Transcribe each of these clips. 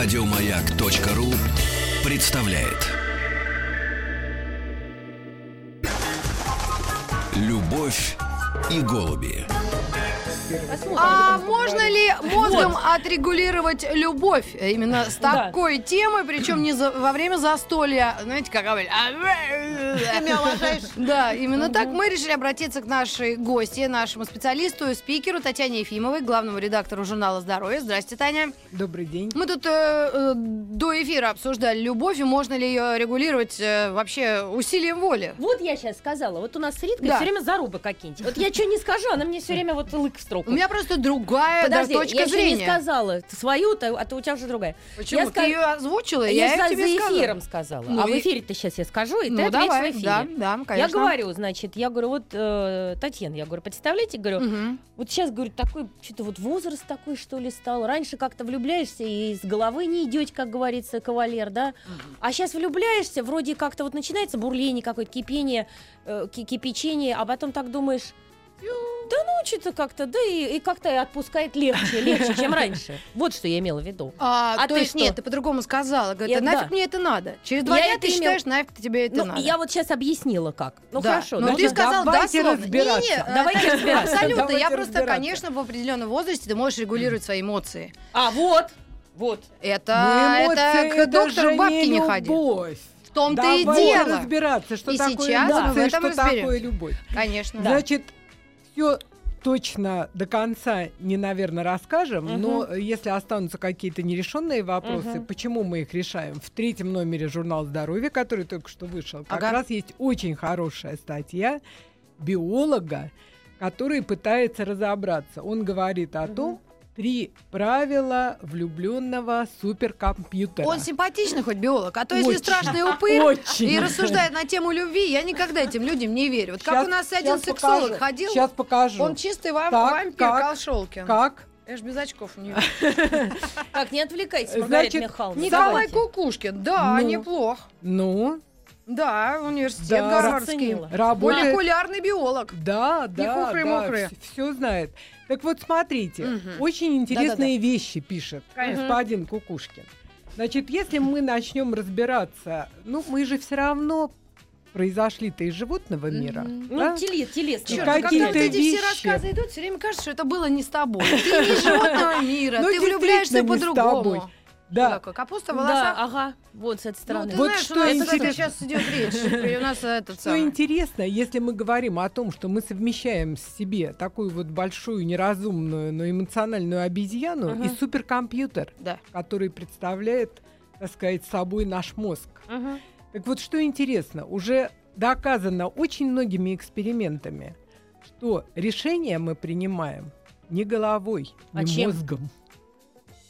Радиомаяк.ру представляет. Любовь и голуби. А можно ли мозгом отрегулировать любовь именно с такой темой, причем не во время застолья, знаете, как говорят, «А, Ты меня уважаешь? Да, именно так мы решили обратиться к нашей гости, нашему специалисту, спикеру Татьяне Ефимовой, главному редактору журнала «Здоровье». Здрасте, Таня. Добрый день. Мы тут э, э, до эфира обсуждали любовь, и можно ли ее регулировать э, вообще усилием воли. Вот я сейчас сказала, вот у нас с Риткой все время зарубы какие-нибудь. Вот я что не скажу, она мне все время вот лык в строку. У меня просто другая да, Подожди, точка я еще зрения. не сказала свою, то- а то у тебя уже другая. Почему? Я Ты ска- ее озвучила, Я, я, за, тебе за сказала. эфиром сказала. Ну а в и- эфире-то сейчас я скажу, и ты Ну, ответишь давай, в эфире. да, да, конечно. Я говорю, значит, я говорю, вот, э, Татьяна, я говорю, представляете, говорю, Мгм. вот сейчас, говорю, такой, что-то вот возраст такой, что ли, стал. Раньше как-то влюбляешься и с головы не идете, как говорится, кавалер, да? А сейчас влюбляешься, вроде как-то вот начинается бурление какое-то, кипение, э, ки- кипячение, а потом так думаешь, да ну, что-то как-то, да и, и как-то и отпускает легче, легче, чем раньше. Вот что я имела в виду. А, А то ты есть что? нет, ты по-другому сказала. Говорит, Я- а нафиг да. мне это надо? Через два Я дня ты имел- считаешь, нафиг тебе это Ну, надо. я вот сейчас объяснила как. Ну, Да. хорошо. Но ну, ты да, сказал давайте дословно. разбираться. Не-не, Давайте Таня, разбираться. Абсолютно. Давайте я просто, конечно, в определенном возрасте ты можешь регулировать свои эмоции. А, вот, вот. Это, Ну, это к доктору бабки не не ходи. любовь. В том-то и дело. разбираться, что И такое сейчас эмоции, этом что разберемся. такое любовь. Конечно. Значит, все точно до конца не, наверное, расскажем, Мгм. но если останутся какие-то нерешенные вопросы, Мгм. почему мы их решаем? В третьем номере журнала «Здоровье», который только что вышел, как Ага. раз есть очень хорошая статья биолога, который пытается разобраться. Он говорит о Мгм. том, три правила влюбленного суперкомпьютера. Он симпатичный хоть биолог, а то если Очень. страшный упырь Очень. и рассуждает на тему любви, я никогда этим людям не верю. Вот как Щас- у нас один сексолог покажу. ходил, Сейчас покажу. он чистый вам- Так, вампир как? Колшолкин. Как? Я ж без очков не Так, не отвлекайтесь, Маргарита Значит, Михайловна. Николай. Кукушкин, да, Ну. неплох. Ну, Да, университет Да. Гарвардский. Работает Молекулярный биолог. Да, да, хухры-мухры. да, все знает. Так вот, смотрите, Мгм. очень интересные вещи пишет Конечно. господин Кукушкин. Значит, если мы начнем разбираться, ну, мы же все равно произошли-то из животного мира. Мгм. да? Ну, теле, телесно. Чёрт, Какие-то когда вот эти все рассказы идут, все время кажется, что это было не с тобой. Ты не из животного мира, Ну, ты влюбляешься не по-другому. Что Да. такое? Капуста в Да, волосах? ага, вот с этой Ну, стороны. ты Вот знаешь, что у нас интересно. это сейчас идет речь. У нас этот Что самый. интересно, если мы говорим о том, что мы совмещаем в себе такую вот большую, неразумную, но эмоциональную обезьяну Мгм. и суперкомпьютер, Да. который представляет, так сказать, собой наш мозг. Мгм. Так вот, что интересно, уже доказано очень многими экспериментами, что решения мы принимаем не головой, А не чем? мозгом.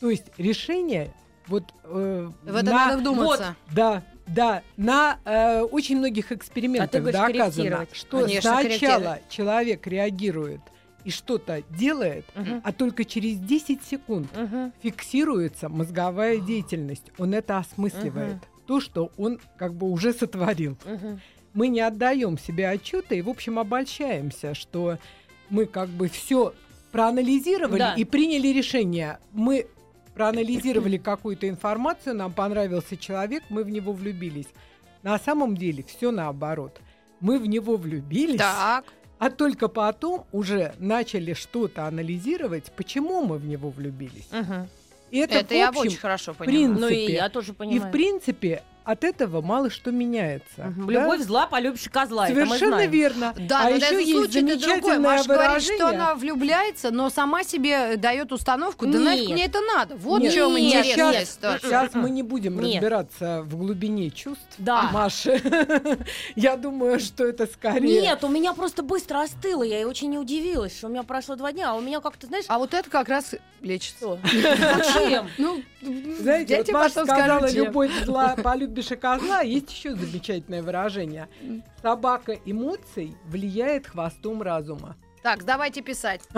То есть решение вот э, В это на- надо вдуматься. да, да, на э, очень многих А экспериментах доказано, корректировать. что Конечно, сначала человек реагирует и что-то делает, Мгм. а только через 10 секунд Мгм. фиксируется мозговая деятельность. Он это осмысливает. То, что он как бы уже сотворил. Мгм. Мы не отдаем себе отчета и, в общем, обольщаемся, что мы как бы все проанализировали Да. и приняли решение. Мы проанализировали какую-то информацию, нам понравился человек, мы в него влюбились. На самом деле все наоборот. Мы в него влюбились, Так. а только потом уже начали что-то анализировать, почему мы в него влюбились. Мгм. И это, Это в я общем, очень хорошо понимаю. принцип- Ну и принципе. я тоже и понимаю. в принципе от этого мало что меняется. Мгм. да? Любовь зла, полюбишь козла. это мы Совершенно знаем. верно. Да, а но еще есть замечательное Маша говорит, что она влюбляется, но сама себе дает установку, да нафиг мне это надо. Вот в чем интересная ситуация. Сейчас мы не будем Нет. разбираться в глубине чувств Да. Маши. Я думаю, что это скорее... Нет, у меня просто быстро остыло. Я и очень не удивилась, что у меня прошло два дня, а у меня как-то, знаешь, А вот это как раз лечится. Чем? Ну, Знаете, я вот тебе Маша потом сказала, любовь зла, полюбишь и козла. Есть еще замечательное выражение. Собака эмоций влияет хвостом разума. Так, давайте писать.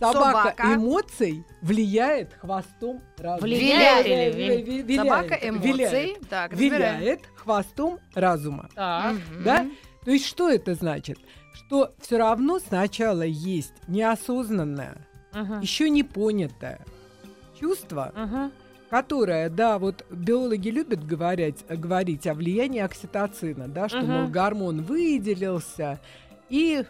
Собака Собака. эмоций влияет хвостом разума. Влияет виляет, Собака эмоций. виляет. Так, разбираем. Виляет хвостом разума. Так. Да? То есть что это значит? Что все равно сначала есть неосознанное, Мгм. еще не понятое чувство, Мгм. Которая, да, вот биологи любят говорить, говорить о влиянии окситоцина, да, что, мол, Мгм. гормон выделился, и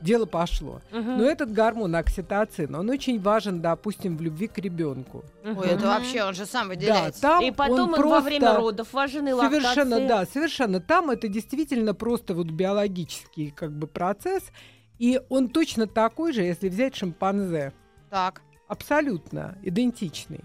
дело пошло. Мгм. Но этот гормон окситоцин, он очень важен, допустим, в любви к ребенку. Ой, это вообще, он же сам Да, выделяется. там И потом он он во время родов важен и Совершенно, лактации. да, совершенно. Там это действительно просто вот биологический как бы процесс, и он точно такой же, если взять шимпанзе. Так. Абсолютно идентичный.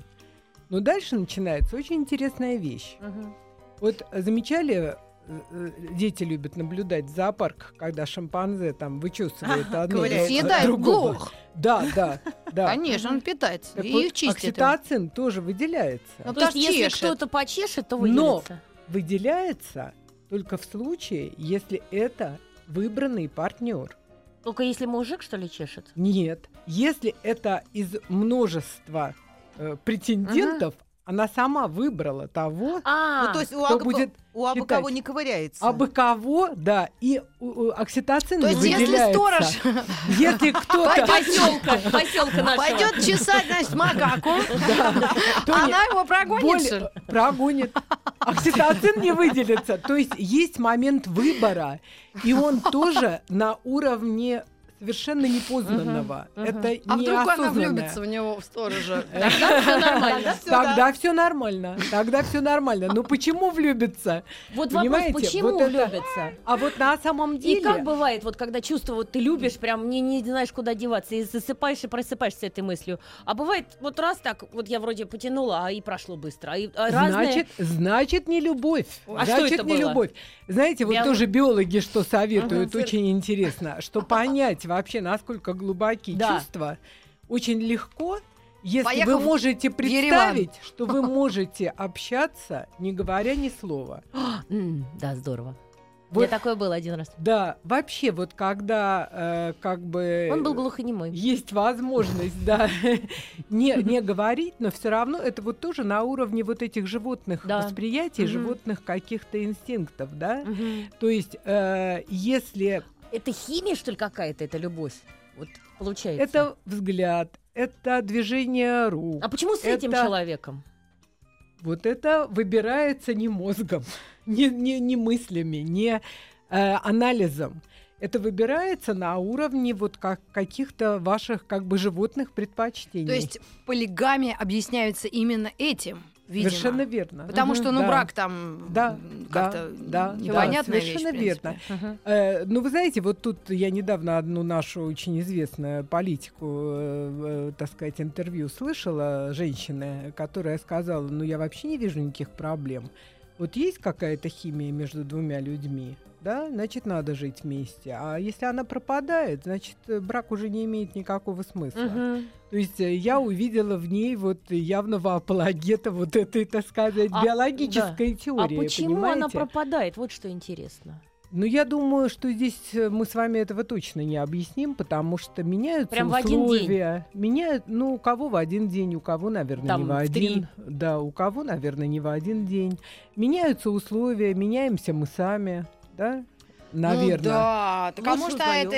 Но дальше начинается очень интересная вещь. Мгм. Вот замечали, э, э, дети любят наблюдать в зоопарках, когда шимпанзе там вычесывает одно ковыряется. от Съедает другого. блох. Да, да, да. Конечно, он питается. Так и вот, их чистит. им. окситоцин тоже выделяется. Ну, То есть, если кто-то почешет, то Но- выделится. Выделяется только в случае, если это выбранный партнер. Только если мужик, что ли, чешет? Нет. Если это из множества э, претендентов, она сама выбрала того, А, Ну, то есть у, кто абы- будет у абы считать? кого не ковыряется. абы кого, да, и у- у окситоцин То есть, если сторож Если кто-то... поселка, поселка нашего. пойдет чесать, значит, макаку, она его прогонит, прогонит. Окситоцин не выделится. То есть есть момент выбора, и он тоже на уровне совершенно непознанного. Мгм. Это А вдруг она влюбится в него, в сторожа? Тогда все нормально. Тогда все нормально. Тогда все нормально. Но почему влюбится? Вот вопрос, Понимаете, почему влюбятся? А вот на самом деле... И как бывает, вот когда чувство, вот ты любишь, прям не, не знаешь, куда деваться, и засыпаешь и просыпаешься с этой мыслью. А бывает, вот раз так, вот я вроде потянула, а и прошло быстро. А и, а Значит, значит, не любовь. А что значит, это не было? любовь. Знаете, вот Биолог- тоже биологи что советуют, очень интересно, что понять вообще, насколько глубоки Да. чувства, очень легко, если Поехав вы можете Ереван. представить, что вы можете общаться, не говоря ни слова. Да, здорово. Вот, меня такое было один раз. да, вообще, вот когда э, как бы... Он был глухонемой. Есть возможность, да, не, не говорить, но все равно это вот тоже на уровне вот этих животных Да. восприятий, животных каких-то инстинктов, да. То есть, э, если Это химия, что ли, какая-то, это любовь? Вот получается. это взгляд, это движение рук, А почему с этим это- человеком? вот это выбирается не мозгом, не, не, не мыслями, не э, анализом. Это выбирается на уровне вот как каких-то ваших как бы животных предпочтений. То есть полигамия объясняется именно этим, видимо. Совершенно верно. Потому что, ну, Да. брак там Да, как-то да, непонятная да, вещь, совершенно в принципе. верно. Мгм. Э, ну, вы знаете, вот тут я недавно одну нашу очень известную политику, э, э, так сказать, интервью слышала женщины, которая сказала, ну, я вообще не вижу никаких проблем. Вот есть какая-то химия между двумя людьми, да, значит, надо жить вместе. А если она пропадает, значит, э, брак уже не имеет никакого смысла. Мгм. То есть э, я увидела в ней вот явного апологета вот этой, так сказать, А, биологической А теории, почему она понимаете? пропадает? Вот что интересно. Ну, я думаю, что здесь э, мы с вами этого точно не объясним, потому что меняются Прям в один день? условия. Меняют, ну, у кого в один день, у кого, наверное, Там не в в один. Да, у кого, наверное, не в один день. Меняются условия, меняемся мы сами, да? Наверное. Ну да, так а может, а это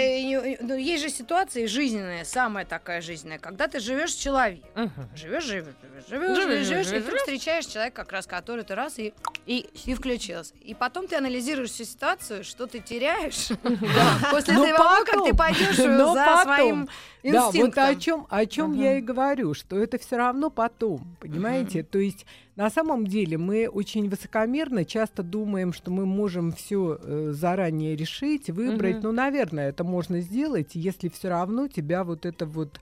ну, есть же ситуации жизненные, самая такая жизненная, когда ты живешь с человеком. Живешь, живешь, живешь, живешь, Живешь, живешь, живешь, и вдруг встречаешь человека, как раз который ты раз и, И и включился. И потом ты анализируешь всю ситуацию, что ты теряешь. После того, как ты пойдешь за своим Да, вот о инстинктом. чем, о чем Ага. я и говорю, что это все равно потом, понимаете? То есть на самом деле мы очень высокомерно часто думаем, что мы можем все заранее решить, выбрать. Мгм. Ну, наверное, это можно сделать, если все равно тебя вот это вот,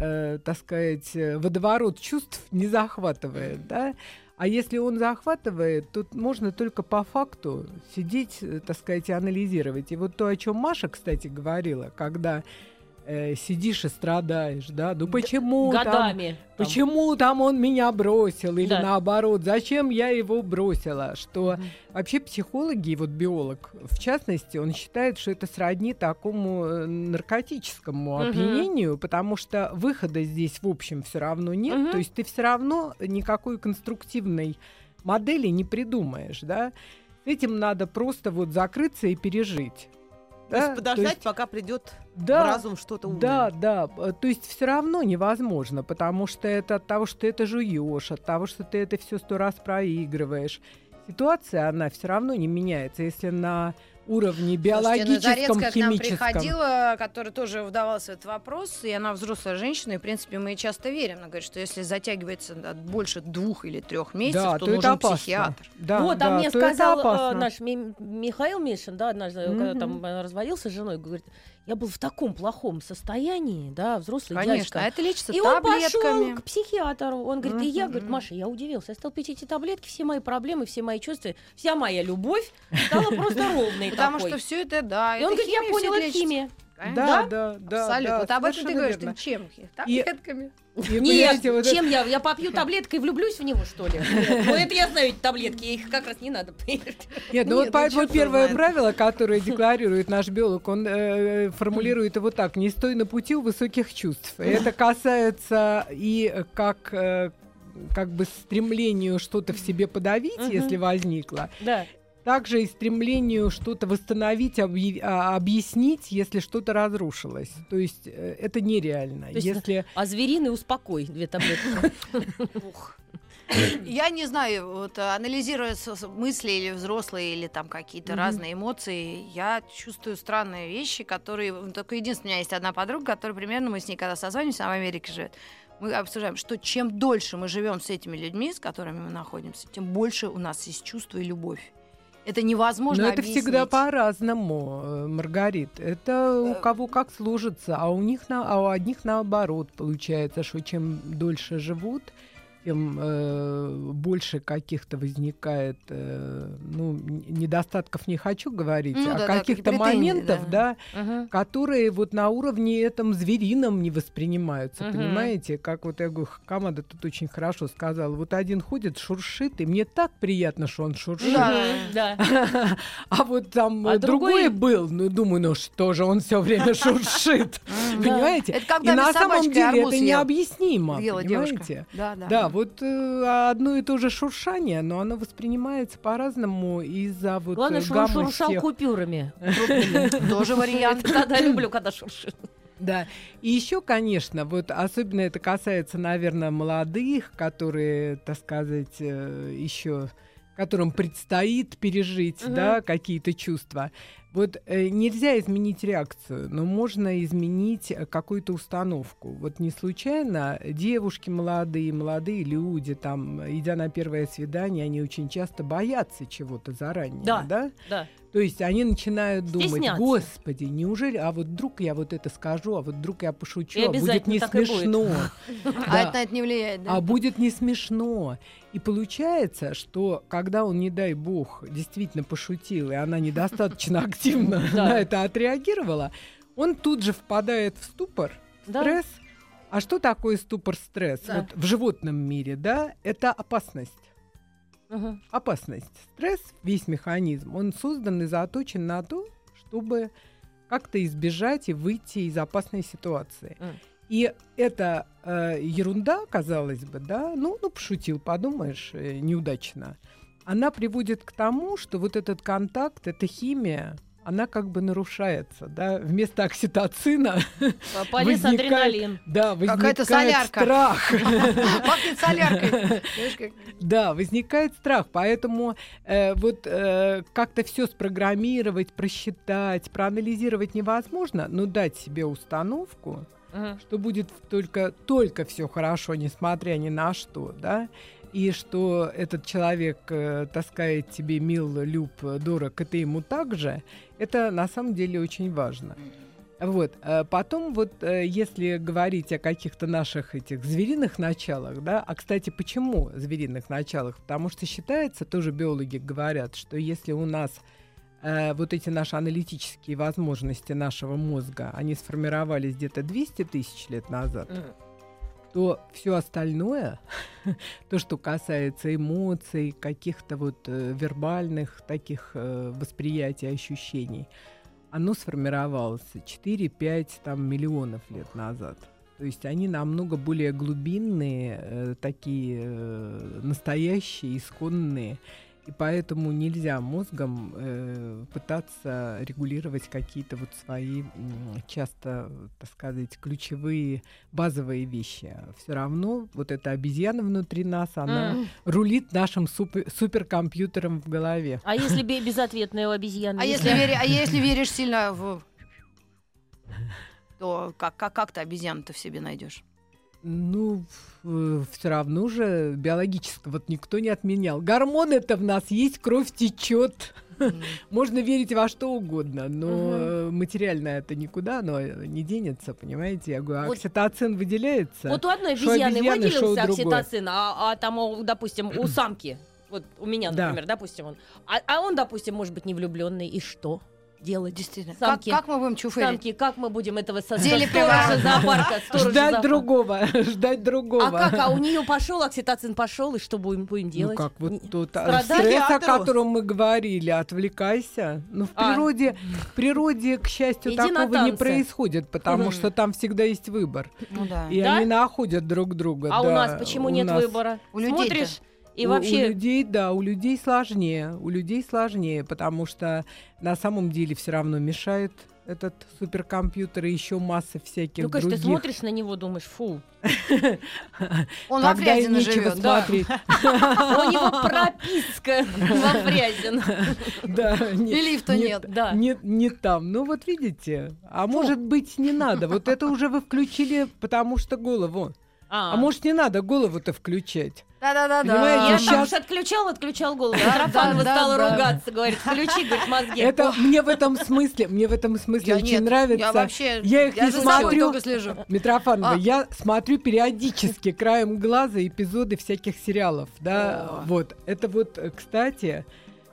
э, так сказать, э, водоворот чувств не захватывает, да? А если он захватывает, тут можно только по факту сидеть, э, так сказать, и анализировать. И вот то, о чем Маша, кстати, говорила, когда э, сидишь и страдаешь, да, ну почему там, годами. там. почему там он меня бросил или Да. наоборот, зачем я его бросила, что Мгм. вообще психологи, и вот биолог в частности, он считает, что это сродни такому э, наркотическому Мгм. опьянению, потому что выхода здесь в общем все равно нет, Мгм. то есть ты все равно никакой конструктивной модели не придумаешь, да. Этим надо просто вот закрыться и пережить. То есть подождать, есть, пока придет да, в разум что-то умное. Да, да. То есть все равно невозможно, потому что это от того, что ты это жуешь, от того, что ты это все сто раз проигрываешь. Ситуация, она все равно не меняется. Если на уровне биологическом, Слушайте, ну, химическом. к нам приходила, которая тоже вдавалась в этот вопрос, и она взрослая женщина, и, в принципе, мы часто верим. Она говорит, что если затягивается больше двух или трех месяцев, да, то, то нужен опасно. психиатр. Да, вот, да, а мне сказал э, наш Михаил Мишин, да, однажды, mm-hmm. когда там э, разводился с женой, говорит, я был в таком плохом состоянии, да, взрослый Конечно, дядька. а это лечится и таблетками. он пошел к психиатру. Он говорит, и я, говорит, Маша, я удивился. Я стал пить эти таблетки, все мои проблемы, все мои чувства, вся моя любовь стала просто ровной Потому что все это, да. И он говорит, я понял, это химия. Да, да, да. Абсолютно. Вот об этом ты говоришь, ты чем? Таблетками. И, Нет, вот чем это... я? Я попью таблеткой и влюблюсь в него, что ли? Ну, это я знаю, эти таблетки, их как раз не надо Нет, ну вот поэтому первое правило, которое декларирует наш биолог, он э, формулирует его так, не стой на пути у высоких чувств. Это касается и как э, как бы стремлению что-то в себе подавить, если возникло, да также и стремлению что-то восстановить, объ... А, объяснить, если что-то разрушилось. То есть э, это нереально. То есть, если... А звериный успокой, две таблетки. Я не знаю, вот анализируя мысли или взрослые, или там какие-то mm-hmm. разные эмоции, я чувствую странные вещи, которые... Только единственное, у меня есть одна подруга, которая примерно, мы с ней когда созваниваемся, она в Америке живет, мы обсуждаем, что чем дольше мы живем с этими людьми, с которыми мы находимся, тем больше у нас есть чувство и любовь. Это невозможно Но это объяснить. всегда по-разному, э, Маргарит. Это у э, кого как сложится, а у них на, а у одних наоборот получается, что чем дольше живут, тем э, больше каких-то возникает, э, ну, недостатков не хочу говорить, ну, а да, каких-то моментов, да, да угу. которые вот на уровне этом зверином не воспринимаются, угу. понимаете? Как вот я говорю, Камада тут очень хорошо сказала. Вот один ходит, шуршит, и мне так приятно, что он шуршит. Да, А вот там а другой был, ну, думаю, ну что же он все время шуршит, понимаете? И на самом деле это необъяснимо, понимаете? Да, да вот э, одно и то же шуршание, но оно воспринимается по-разному из-за вот Главное, э, что он шуршал всех... купюрами. Тоже вариант. Когда люблю, когда шуршит. Да. И еще, конечно, вот особенно это касается, наверное, молодых, которые, так сказать, э, еще которым предстоит пережить, угу. да, какие-то чувства. Вот э, нельзя изменить реакцию, но можно изменить э, какую-то установку. Вот не случайно девушки молодые, молодые люди, там, идя на первое свидание, они очень часто боятся чего-то заранее, да? Да. да. То есть они начинают думать, господи, неужели, а вот вдруг я вот это скажу, а вот вдруг я пошучу, и а будет не смешно. А это на это не влияет, да? А будет не смешно. И получается, что когда он, не дай бог, действительно пошутил, и она недостаточно активно на это отреагировала, он тут же впадает в ступор, стресс. А что такое ступор-стресс? Вот в животном мире, да, это опасность. Угу. Опасность. Стресс, весь механизм, он создан и заточен на то, чтобы как-то избежать и выйти из опасной ситуации. Mm. И эта э, ерунда, казалось бы, да, ну, ну, пошутил, подумаешь, э, неудачно. Она приводит к тому, что вот этот контакт, эта химия, она как бы нарушается, да, вместо окситоцина Полез возникает, адреналин. Да, возникает солярка. страх. Пахнет соляркой. Да, возникает страх, поэтому э, вот э, как-то все спрограммировать, просчитать, проанализировать невозможно, но дать себе установку, uh что будет только, только все хорошо, несмотря ни на что, да, и что этот человек э, таскает тебе мил, люб, дорог, и ты ему также, это на самом деле очень важно. Вот. Э, потом вот, э, если говорить о каких-то наших этих звериных началах, да, а, кстати, почему звериных началах? Потому что считается, тоже биологи говорят, что если у нас э, вот эти наши аналитические возможности нашего мозга, они сформировались где-то 200 тысяч лет назад, mm то все остальное, то, что касается эмоций, каких-то вот э, вербальных таких э, восприятий, ощущений, оно сформировалось 4-5 там, миллионов лет назад. То есть они намного более глубинные, э, такие настоящие, исконные. И поэтому нельзя мозгом э, пытаться регулировать какие-то вот свои часто, так сказать, ключевые базовые вещи. Все равно вот эта обезьяна внутри нас, она М. рулит нашим супер- суперкомпьютером в голове. А если бе- безответная у обезьяны? А если, вери- а если веришь сильно в... То как, как, как ты обезьяну-то в себе найдешь? Ну, все равно же биологически вот никто не отменял. Гормоны-то в нас есть, кровь течет. Можно верить во что угодно, но э, материально это никуда, оно не денется, понимаете? Я говорю, Вот- окситоцин выделяется. Вот у одной обезьяны обезьяны, выделился окситоцин, а, а там, допустим, у самки, вот у меня, Да. например, допустим, он, а, а он, допустим, может быть не влюбленный, и что делать? Действительно. Самки. Как, как мы будем чуферить? Самки, как мы будем этого со, со Зелье сторожа приворот. зоопарка, сторожа Ждать зоопарка? другого, ждать другого. А как? А у нее пошел окситоцин пошел, и что будем, будем делать? Ну как, вот тот страдать? стресс, о котором мы говорили, отвлекайся. Ну, в А. природе, в природе, к счастью, Иди такого не происходит, потому что там всегда есть выбор. Ну да. И Да? они находят друг друга. А у нас почему У нет нас- выбора? У людей-то. Смотришь, и у- вообще... У людей, да, у людей сложнее. У людей сложнее, потому что на самом деле все равно мешает этот суперкомпьютер и еще масса всяких Ну, конечно, ты других. смотришь на него, думаешь, фу. Он во Фрязино живет. Да. У него прописка во Фрязино. Да, И лифта не- нет. Да. Не там. Ну вот видите. А может быть не надо. Вот это уже вы включили, потому что голову. А может не надо голову-то включать. Да-да-да. Понимаете, Я там уж отключал, отключал голову. Да, Митрофанова да, стала да, да. ругаться, говорит, включи, говорит, мозги. Это мне в этом смысле, мне в этом смысле Я очень нет, нравится. Я вообще... Я их не за собой смотрю. слежу. Митрофанова, А. я смотрю периодически краем глаза эпизоды всяких сериалов, да, О. вот. Это вот, э, кстати,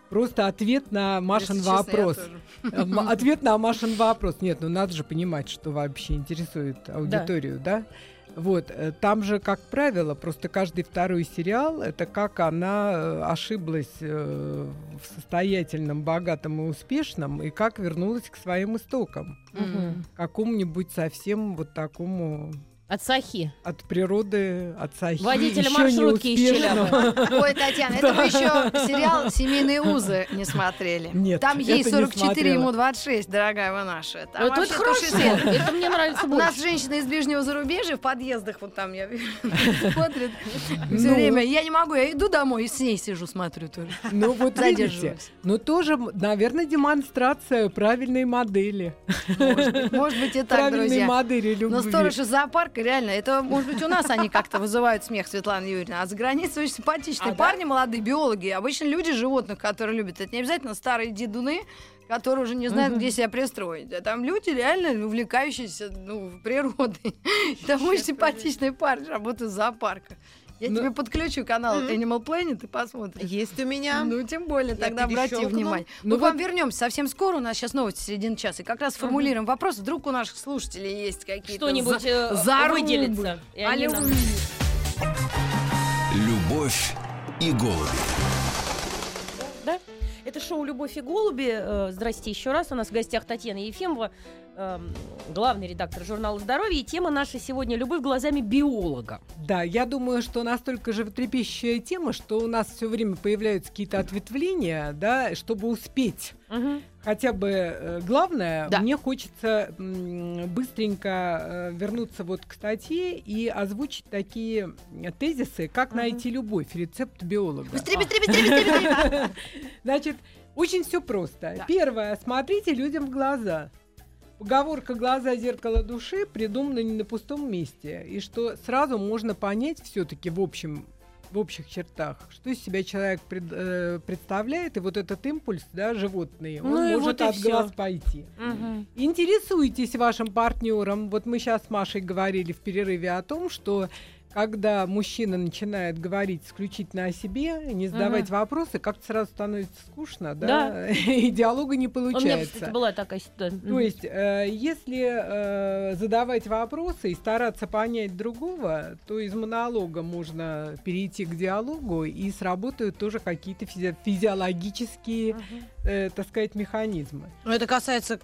просто ответ на Машин Если честно, я вопрос. тоже. Э, Ответ на Машин вопрос. Нет, ну надо же понимать, что вообще интересует аудиторию, да? Вот, э, там же, как правило, просто каждый второй сериал это как она э, ошиблась э, в состоятельном, богатом и успешном, и как вернулась к своим истокам, Мгм. какому-нибудь совсем вот такому От Сахи. от природы, от сахи, Водителя маршрутки из неуспешного. Ой, Татьяна, это вы еще сериал «Семейные узы» не смотрели. Нет, Там ей это не 44, смотрела. ему 26, дорогая вы наша. Там Вот это хорошо. Это мне нравится У нас больше. женщина из ближнего зарубежья в подъездах, вот там я смотрит все Ну. время. Я не могу, я иду домой и с ней сижу, смотрю тоже. Ну вот видите, ну тоже, наверное, демонстрация правильной модели. Может быть, может быть и так, правильной друзья. модели любви. Но сторож из зоопарка, реально, это, может быть, у нас они как-то вызывают смех, Светлана Юрьевна. А за границей очень симпатичные А, да? парни, молодые биологи. Обычно люди животных, которые любят. Это не обязательно старые дедуны, которые уже не знают, где себя пристроить. А там люди реально увлекающиеся ну, природой. Там очень симпатичный парень работает в зоопарках. Я Ну- тебе подключу канал Animal Planet и посмотришь. Есть у меня. Ну, тем более, Я тогда обрати внимание. Ну Мы к вот- вам вернемся совсем скоро. У нас сейчас новости середины часа. И как раз формулируем вопрос. Вдруг у наших слушателей есть какие-то Что-нибудь за- э, зарубы. выделится. и они Алло. нам- Любовь и голуби. Да? Это шоу «Любовь и голуби». Э, Здрасте еще раз. У нас в гостях Татьяна Ефимова, эм, главный редактор журнала «Здоровье». И тема наша сегодня «Любовь глазами биолога». Да, я думаю, что настолько животрепещущая тема, что у нас все время появляются какие-то ответвления, да, чтобы успеть. Хотя бы э, главное, Да. мне хочется быстренько э, вернуться вот к статье и озвучить такие тезисы, как найти любовь, рецепт биолога. Быстрее, быстрее, быстрее, быстрее, быстрее. Значит, очень все просто. Да. Первое, смотрите людям в глаза. Поговорка «глаза – зеркало души» придумана не на пустом месте. И что сразу можно понять все-таки в общем в общих чертах, что из себя человек пред- э, представляет, и вот этот импульс, да, животный, он Ну может вот от всё. глаз пойти. Интересуйтесь вашим партнером. Вот мы сейчас с Машей говорили в перерыве о том, что когда мужчина начинает говорить исключительно о себе, не задавать вопросы, как-то сразу становится скучно, да, Да. и диалога не У меня, получается. кстати, была такая ситуация. То есть, э, если э, задавать вопросы и стараться понять другого, то из монолога можно перейти к диалогу, и сработают тоже какие-то физи- физиологические, Мгм. э, так сказать, механизмы. Ну, это касается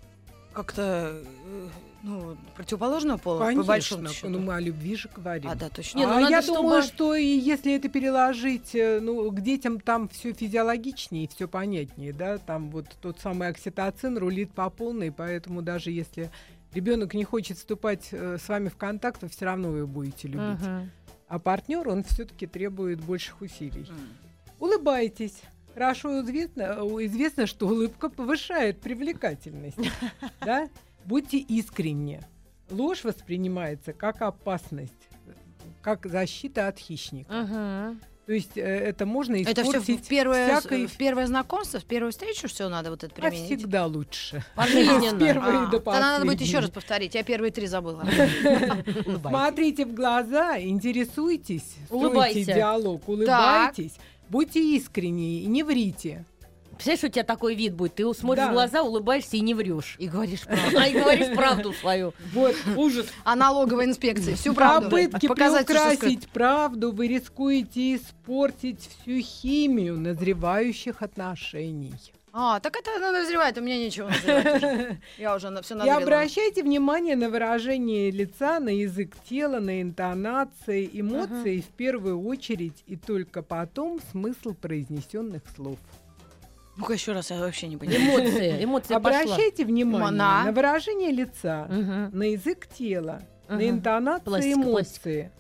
как-то э, Ну, противоположного пола, по Конечно, большому счету. ну мы о любви же говорим. А, да, точно. Не, ну а надо, я чтобы- думаю, что и если это переложить, э, ну, к детям там все физиологичнее, все понятнее, да, там вот тот самый окситоцин рулит по полной, поэтому даже если ребенок не хочет вступать э, с вами в контакт, вы все равно его будете любить. Мгм. А партнер, он все-таки требует больших усилий. М. Улыбайтесь. Хорошо известно, э, известно, что улыбка повышает привлекательность. Да? Будьте искренни. Ложь воспринимается как опасность, как защита от хищника. Мгм. То есть э, это можно Это все в первое, всякой- в первое знакомство, в первую встречу все надо вот это а применить. всегда лучше. Пожизненно. А, до тогда надо будет еще раз повторить. Я первые три забыла. Смотрите в глаза, интересуйтесь, стройте диалог, улыбайтесь, будьте искренни и не врите. Представляешь, у тебя такой вид будет. Ты смотришь Да. в глаза, улыбаешься и не врешь. И говоришь правду. А и говоришь правду свою. Вот Ужас. А налоговой инспекции всю правду. скрыто. приукрасить правду вы рискуете испортить всю химию назревающих отношений. А, так это она назревает, у меня ничего назревать уже. Я уже на все И назрела. обращайте внимание на выражение лица, на язык тела, на интонации, эмоции в первую очередь и только потом смысл произнесенных слов. Ну-ка еще раз, я вообще не понимаю. Эмоции. Пошла. Обращайте внимание На. на выражение лица, Мгм. на язык тела, на Ага. интонации Пластика, эмоции.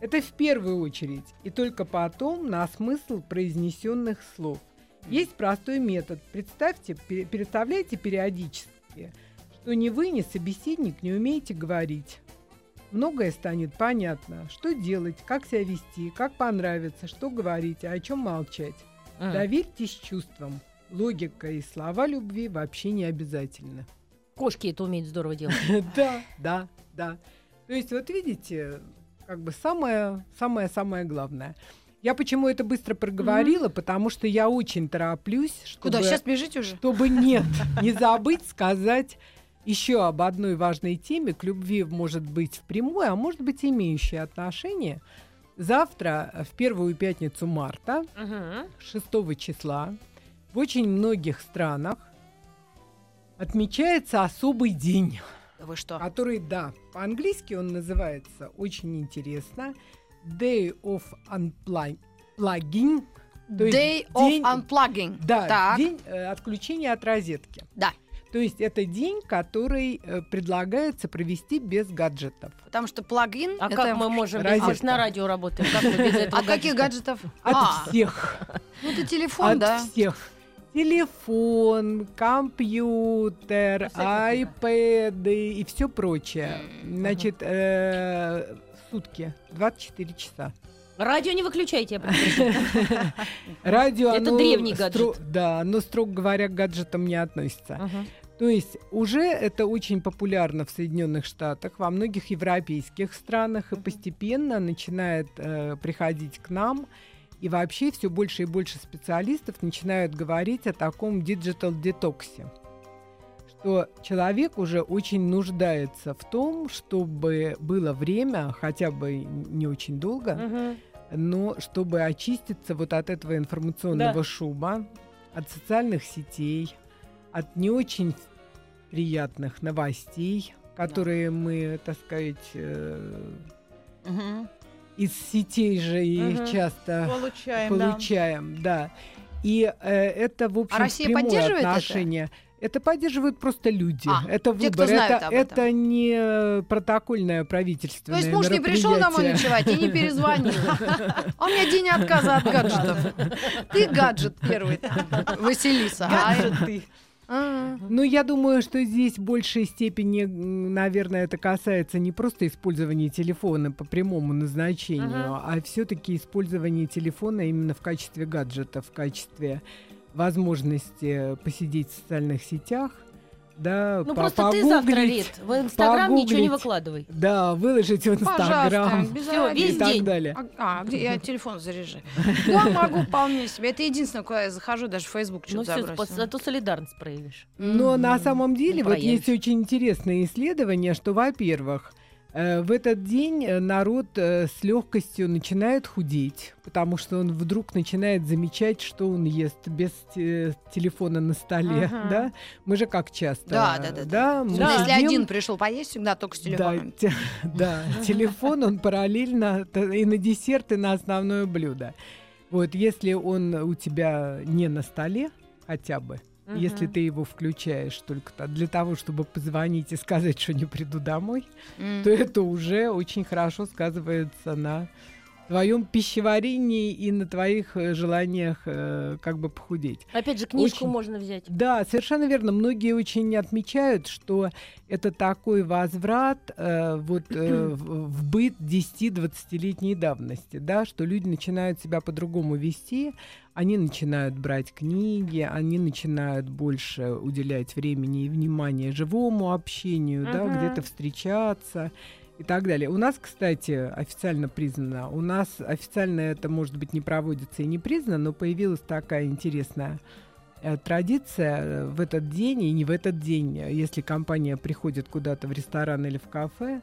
Это в первую очередь, и только потом на смысл произнесенных слов. Есть простой метод. Представьте, представляйте периодически, что ни вы, ни собеседник не умеете говорить. Многое станет понятно, что делать, как себя вести, как понравится, что говорить, а о чем молчать. М. Доверьтесь чувствам. Логика и слова любви вообще не обязательны. Кошки это умеют здорово делать. Да, да, да. То есть, вот видите, как бы самое, самое, самое главное. Я почему это быстро проговорила, потому что я очень тороплюсь, чтобы, Куда, сейчас бежите уже? чтобы нет, не забыть сказать еще об одной важной теме. К любви может быть впрямую, а может быть имеющее отношение. Завтра, э, в первую пятницу марта, Мгм. 6 числа в очень многих странах отмечается особый день, Да Вы что? который, да, по-английски он называется очень интересно Day of Unplugging. то есть Day of день- unplugging. Да, Так. день э, отключения от розетки. Да. То есть это день, который э, предлагается провести без гаджетов. Потому что плагин... А это- как мы можем без розетка. мы ж на радио работаем? Как мы без этого А каких гаджетов? От А, всех. ну это телефон, От да. всех. Телефон, компьютер, айпэды и все прочее. Значит, э, сутки 24 часа. Радио не выключайте, я. Радио, Это оно древний гаджет. Да, но, строго говоря, к гаджетам не относится. То есть уже это очень популярно в Соединенных Штатах, во многих европейских странах и постепенно начинает э, приходить к нам. И вообще все больше и больше специалистов начинают говорить о таком digital детоксе. Что человек уже очень нуждается в том, чтобы было время, хотя бы не очень долго, Мгм. но чтобы очиститься вот от этого информационного Да. шума, от социальных сетей, от не очень приятных новостей, которые мы, так сказать, э, Мгм. Из сетей же и Мгм. часто Получаем, да. получаем, да. И э, это, в общем, А Россия прямое поддерживает это? отношение. Это поддерживают просто люди. А, это те, выбор. это, об этом. это не протокольное То правительственное есть муж не пришел домой ночевать и не перезвонил. А у меня день отказа от гаджетов. Ты гаджет первый, Василиса. А? А. Ну, я думаю, что здесь в большей степени, наверное, это касается не просто использования телефона по прямому назначению, а все-таки использования телефона именно в качестве гаджета, в качестве возможности посидеть в социальных сетях, да, Ну по- просто ты завтра, погуглить, Рит, в Инстаграм ничего не погуглить. выкладывай. Да, выложить в Инстаграм и весь так день. далее. А, а, где я телефон заряжаю? Да, могу вполне себе. Это единственное, куда я захожу, даже в Facebook Ну что-то все, забросила. зато солидарность проявишь. Но на самом деле Ну, вот есть очень интересное исследование, что, во-первых, В этот день э, народ э, с легкостью начинает худеть, потому что он вдруг начинает замечать, что он ест без те- телефона на столе, Ага. да? Мы же как часто, Да, да, да, да. да, мы если сидим- один пришел поесть, всегда только с да, телефоном. те- да, телефон он параллельно и на десерт, и на основное блюдо. Вот, если он у тебя не на столе, хотя бы, Мгм. если ты его включаешь только то- для того, чтобы позвонить и сказать, что не приду домой, М. то это уже очень хорошо сказывается на твоем пищеварении и на твоих э, желаниях э, как бы похудеть. Опять же, книжку Очень. можно взять. Да, совершенно верно. Многие очень отмечают, что это такой возврат э, вот, э, в, в быт 10-20-летней давности, да, что люди начинают себя по-другому вести, они начинают брать книги, они начинают больше уделять времени и внимания живому общению, да, Мгм. где-то встречаться и так далее. У нас, кстати, официально признано, у нас официально это, может быть, не проводится и не признано, но появилась такая интересная э, традиция э, в этот день и не в этот день, если компания приходит куда-то в ресторан или в кафе,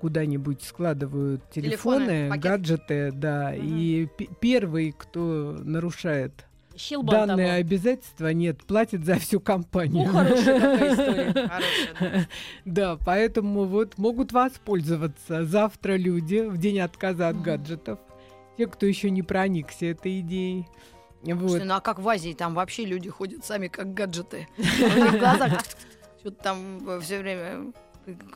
куда-нибудь складывают Телефоны, телефоны, пакет. гаджеты, да, Мгм. и пе- первый, кто нарушает Щелбан данные того. обязательства, нет, платит за всю Ну, компанию. хорошая какая история. Хорошая, да. Да, поэтому вот могут воспользоваться завтра люди в день отказа от гаджетов. Те, кто еще не проникся этой идеей. Вот. Слушай, ну а как в Азии? Там вообще люди ходят сами как гаджеты. В глазах что-то там все время...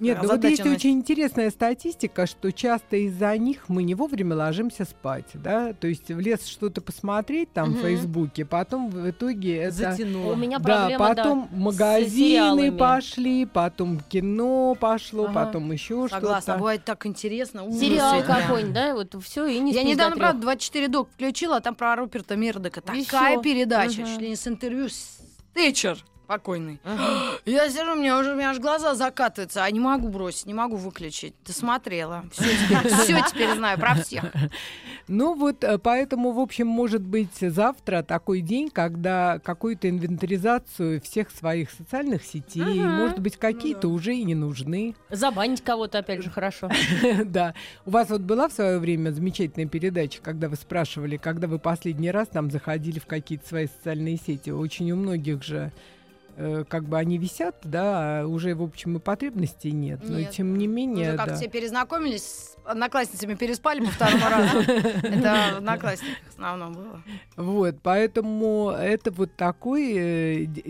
Нет, ну вот есть очень интересная статистика, что часто из-за них мы не вовремя ложимся спать, да, то есть в лес что-то посмотреть там в Мгм. Фейсбуке, потом в итоге это... У Затянуло. меня Да, проблема, да. потом с магазины пошли, потом кино пошло, Ага. потом еще Согласна, что-то. бывает так интересно. ужас Сериал какой-нибудь, да, вот все, и не Я недавно, правда, 24 док включила, а там про Руперта Мердока. Такая передача, чуть ли не с интервью с Тэтчер покойный. Ага. Я сижу, у меня уже у меня аж глаза закатываются, а не могу бросить, не могу выключить. Ты смотрела. Все теперь, знаю про всех. Ну вот, э, поэтому, в общем, может быть завтра такой день, когда какую-то инвентаризацию всех своих социальных сетей, Ага. может быть, какие-то уже и не нужны. Забанить кого-то, опять же, хорошо. Да. У вас вот была в свое время замечательная передача, когда вы спрашивали, когда вы последний раз там заходили в какие-то свои социальные сети. Очень у многих же э, как бы они висят, да, а уже, в общем, и потребностей нет. Но Нет. тем не менее, Уже как да. все перезнакомились, с одноклассницами переспали по второму разу. Это в одноклассниках в основном было. Вот, поэтому это вот такой э, д-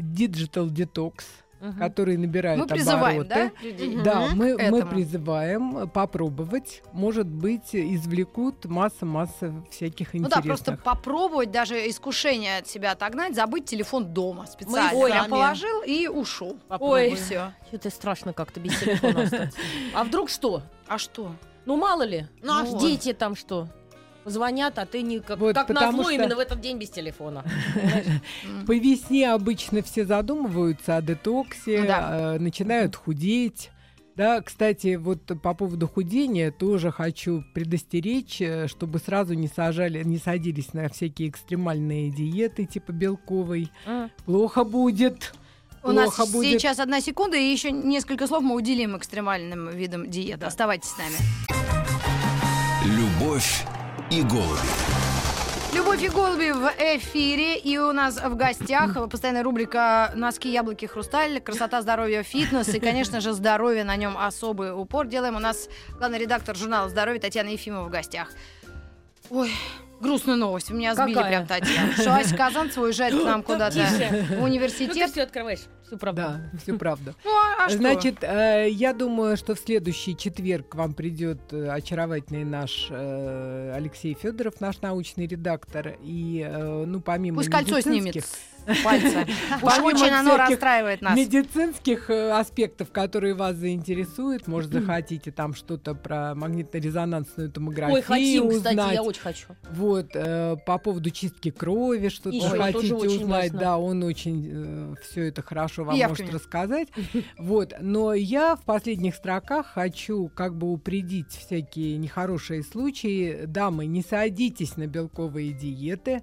Мгм. который набирает Мы призываем, обороты. да, людей? Да, к мы, мы призываем попробовать. Может быть, извлекут масса-масса всяких Ну да, интересных. просто попробовать даже искушение от себя отогнать, забыть телефон дома специально. Ой, Прям сами. положил и ушел. Ой. все. Что-то страшно как-то без телефона остаться. А вдруг что? А что? Ну, мало ли. Ну, а что? Дети там что? Звонят, а ты не как, Вот, как потому назло что- именно в этот день без телефона. По весне обычно все задумываются о детоксе, да. э, начинают худеть. Да, кстати, вот по поводу худения тоже хочу предостеречь, э, чтобы сразу не сажали, не садились на всякие экстремальные диеты типа белковой. А. Плохо будет. У нас Плохо будет. сейчас одна секунда, и еще несколько слов мы уделим экстремальным видам диеты. Оставайтесь с нами. Любовь и голуби. Любовь и голуби в эфире. И у нас в гостях постоянная рубрика «Носки, яблоки, хрусталь», «Красота, здоровье, фитнес». И, конечно же, здоровье на нем особый упор делаем. У нас главный редактор журнала «Здоровье» Татьяна Ефимова в гостях. Ой, грустная новость. Меня сбили Какая? прям, Татьяна. Что Ася Казанцева уезжает к нам куда-то в Ну, ты университет. все открываешь. Всю правду. Да, все правда. Ну, а что? Значит, э, я думаю, что в следующий четверг к вам придет э, очаровательный наш э, Алексей Федоров, наш научный редактор. И, э, ну, помимо Пусть кольцо снимет пальца. Уж очень оно расстраивает нас. медицинских э, аспектов, которые вас заинтересуют, может, захотите там что-то про магнитно-резонансную томографию Ой, хотим, кстати, узнать. я очень хочу. Вот, э, по поводу чистки крови, что-то хотите узнать, да, он очень все это хорошо вам Явками. может рассказать. Вот, но я в последних строках хочу как бы упредить всякие нехорошие случаи. Дамы, не садитесь на белковые диеты.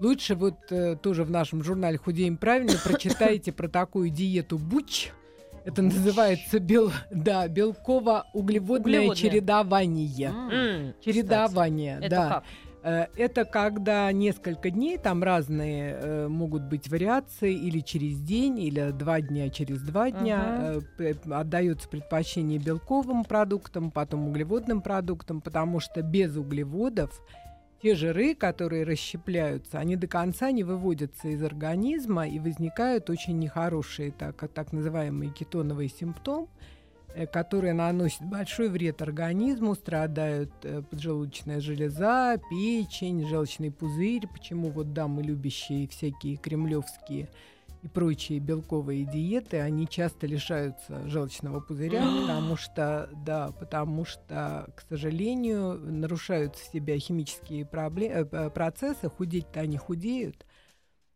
Лучше вот э, тоже в нашем журнале «Худеем правильно» прочитайте про такую диету Буч. Это называется бел, да, белково-углеводное Углеводное. чередование. М, Чередование, кстати. да. Это как? Э, Это когда несколько дней, там разные э, могут быть вариации, или через день, или два дня через два дня. э, п- Отдается предпочтение белковым продуктам, потом углеводным продуктам, потому что без углеводов те жиры, которые расщепляются, они до конца не выводятся из организма и возникают очень нехорошие так, так называемые кетоновые симптомы, э, которые наносят большой вред организму, страдают э, поджелудочная железа, печень, желчный пузырь. Почему вот дамы, любящие всякие кремлевские и прочие белковые диеты, они часто лишаются желчного пузыря, потому что, да, потому что, к сожалению, нарушают в себя химические пробле- э, э, процессы, худеть-то они худеют,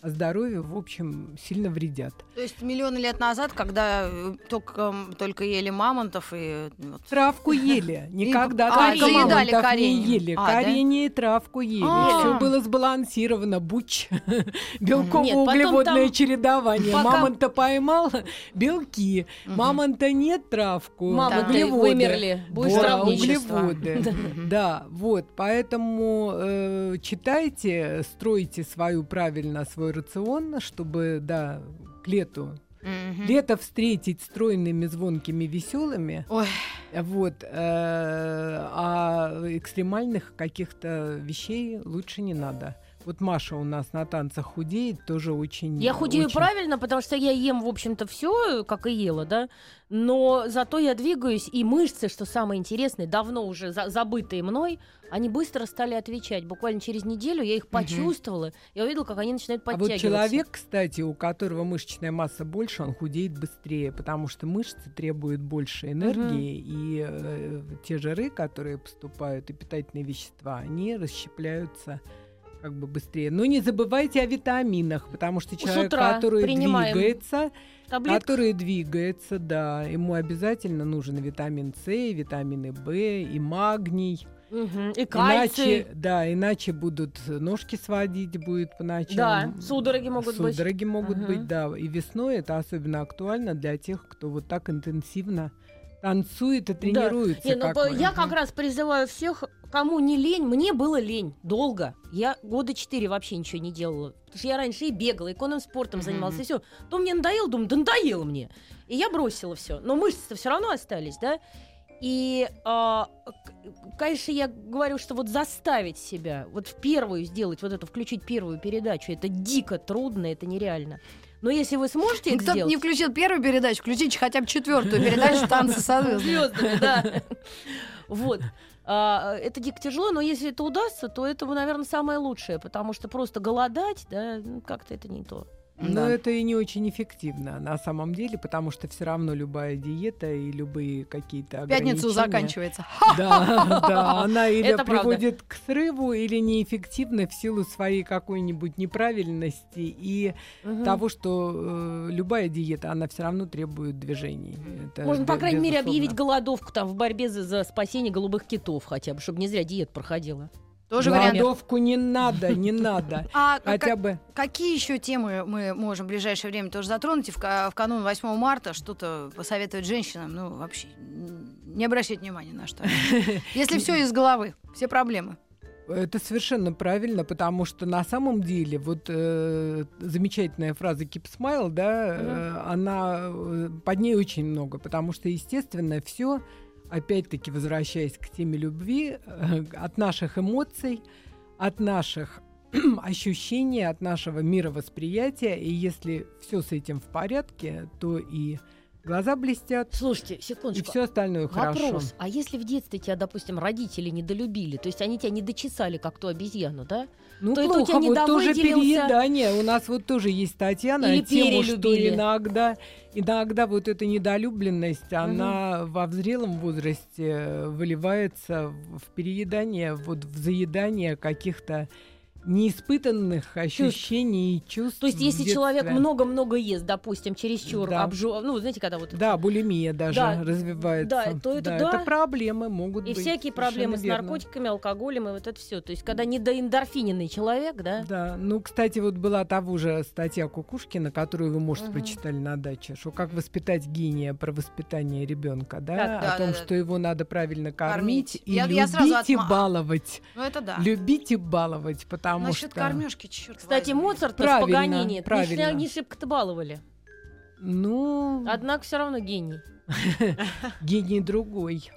здоровью, в общем, сильно вредят. То есть миллионы лет назад, когда э, только, только ели мамонтов и э, вот, Травку ели. Никогда а, только мамонтов не ели. А, да? Корень и травку ели. А. Все было сбалансировано. Буч. Белково-углеводное чередование. Мамонта поймал белки. Мамонта нет травку. Мамонты вымерли. Углеводы. Да, вот. Поэтому э, читайте, стройте свою правильно свой рацион, чтобы, да, к лету Мгм. лето встретить стройными, звонкими, веселыми. Ой. Вот, э, а экстремальных каких-то вещей лучше не надо. Вот Маша у нас на танцах худеет, тоже очень. Я худею очень- правильно, потому что я ем, в общем-то, все, как и ела, да. Но зато я двигаюсь, и мышцы, что самое интересное, давно уже за- забытые мной, они быстро стали отвечать. Буквально через неделю я их почувствовала, я увидела, как они начинают А вот подтягиваться. человек, кстати, у которого мышечная масса больше, он худеет быстрее, потому что мышцы требуют больше энергии, и э, те жиры, которые поступают, и питательные вещества, они расщепляются как бы быстрее. Но не забывайте о витаминах, потому что человек, который принимаем двигается, Таблетка. который двигается, да, ему обязательно нужен витамин С, витамины В и магний. Мгм. И Иначе, да, иначе будут ножки сводить будет по ночам. Да, судороги могут быть. Судороги могут Мгм. быть, да. И весной это особенно актуально для тех, кто вот так интенсивно танцует и тренируется. Не, ну, я как раз призываю всех, кому не лень, мне было лень долго. Я года четыре вообще ничего не делала. Потому что я раньше и бегала, и конным спортом занималась, и все. То мне надоело, думаю, да надоело мне. И я бросила все. Но мышцы-то все равно остались, да? И, к- конечно, я говорю, что вот заставить себя, вот в первую сделать, вот эту, включить первую передачу, это дико трудно, это нереально. Но если вы сможете это Кто сделать... не включил первую передачу, включите хотя бы четвертую передачу «Танцы со звездами». звездами, да. Вот. А, это дико тяжело, но если это удастся, то это, наверное, самое лучшее, потому что просто голодать, да, ну, как-то это не то. Но Да. это и не очень эффективно на самом деле, потому что все равно любая диета и любые какие-то Пятницу заканчивается. Да, да, она или Это правда. приводит к срыву, или неэффективна в силу своей какой-нибудь неправильности и Мгм. того, что э, любая диета, она все равно требует движений. Это Можно, по бе- крайней мере, безусловно. объявить голодовку там в борьбе за, за спасение голубых китов хотя бы, чтобы не зря диет проходила. Тоже вариант. Голодовку не надо, не надо. А Хотя как- бы какие еще темы мы можем в ближайшее время тоже затронуть? И в, в канун 8 марта что-то посоветовать женщинам? Ну, вообще, не обращать внимания на что. Если все из головы, все проблемы. Это совершенно правильно, потому что на самом деле вот э, замечательная фраза Keep Smile, да, э, она э, под ней очень много, потому что естественно все, опять-таки возвращаясь к теме любви, э, от наших эмоций, от наших ощущений, от нашего мировосприятия, и если все с этим в порядке, то и глаза блестят, Слушайте, и секундочку. все остальное хорошо. Вопрос. А если в детстве тебя, допустим, родители недолюбили, то есть они тебя не дочесали, как ту обезьяну, да? Ну, То это у плохо, тебя вот тоже переедание. У нас вот тоже есть статья на Или тему, что иногда, иногда вот эта недолюбленность, она во взрелом возрасте выливается в в переедание, вот в заедание каких-то неиспытанных ощущений и чувств. То есть, если человек много-много ест, допустим, чересчур Да. обжу... ну, знаете, когда вот Да, булимия даже Да, развивается. да, то это да. проблемы могут и быть. всякие совершенно проблемы с верно. наркотиками, алкоголем и вот это все. То есть, когда недоэндорфиненный человек, да, Да, ну, кстати, вот была того же статья Кукушкина, которую вы, может, Мгм. прочитали на даче, что как воспитать гения про воспитание ребенка, да, Так, о да, том, да, да. что его надо правильно кормить, Кормить. и Я- я любить сразу и отма- баловать, Ну это да. любить и баловать, потому Насчет что, кормежки, черт Кстати, возьми. Моцарт Правильно, Паганини не, правильно. не шибко-то баловали. ну, Однако все равно гений. гений другой,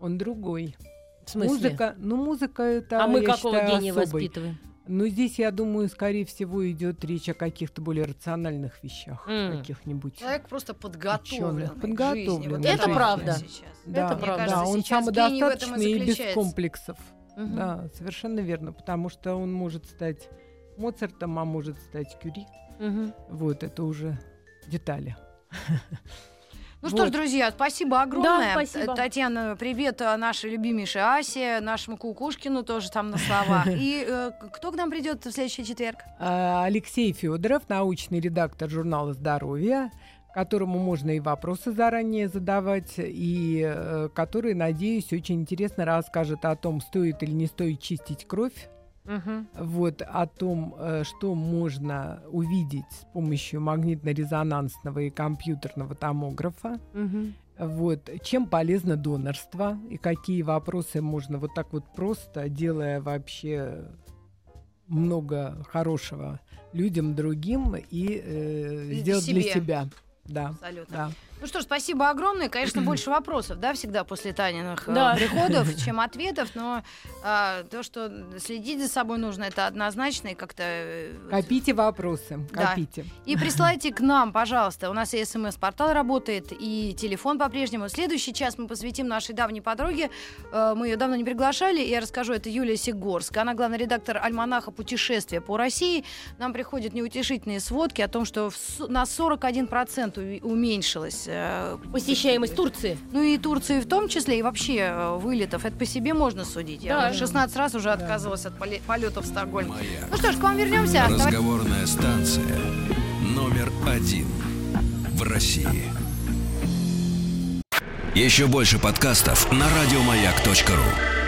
он другой. В смысле? Музыка, ну музыка это. а мы какого считаю, гения особый. воспитываем? Ну, здесь, я думаю, скорее всего, идет речь о каких-то более рациональных вещах, М. каких-нибудь. Человек просто подготовлен. Подготовлен, Это правда. Да, Это правда. да, Кажется, он этом и самодостаточный и без комплексов. Мгм. Да, совершенно верно, потому что он может стать Моцартом, а может стать Кюри. Мгм. Вот, это уже детали. Ну что ж, Вот. друзья, спасибо огромное. Да, спасибо. Татьяна, привет а, нашей любимейшей Асе, нашему Кукушкину тоже там на словах. И э, кто к нам придет в следующий четверг? А, Алексей Федоров, научный редактор журнала «Здоровье», которому можно и вопросы заранее задавать, и э, который, надеюсь, очень интересно расскажет о том, стоит или не стоит чистить кровь, Мгм. вот о том, э, что можно увидеть с помощью магнитно-резонансного и компьютерного томографа, Мгм. вот, чем полезно донорство и какие вопросы можно вот так вот просто, делая вообще много хорошего людям другим и э, сделать для себе. себя. Да, Абсолютно. да. Ну что ж, спасибо огромное. Конечно, больше вопросов, да, всегда после Таниных э, Да. приходов, чем ответов, но а, то, что следить за собой нужно, это однозначно и как-то... э, Копите вопросы, Да. копите. И присылайте к нам, пожалуйста. У нас и смс-портал работает, и телефон по-прежнему. Следующий час мы посвятим нашей давней подруге. Э, Мы ее давно не приглашали. Я расскажу, это Юлия Сигорская. Она главный редактор альманаха «Путешествия по России». Нам приходят неутешительные сводки о том, что в на 41% у- уменьшилась э, Посещаемость Турции. ну и Турции в том числе, и вообще э, вылетов. Это по себе можно судить. Я Да. уже 16 раз уже Да. отказывалась от поле- полетов в Стокгольм. Маяк. Ну что ж, к вам вернемся. Оставайтесь- Разговорная станция номер один в России. Еще больше подкастов на радиомаяк.ру.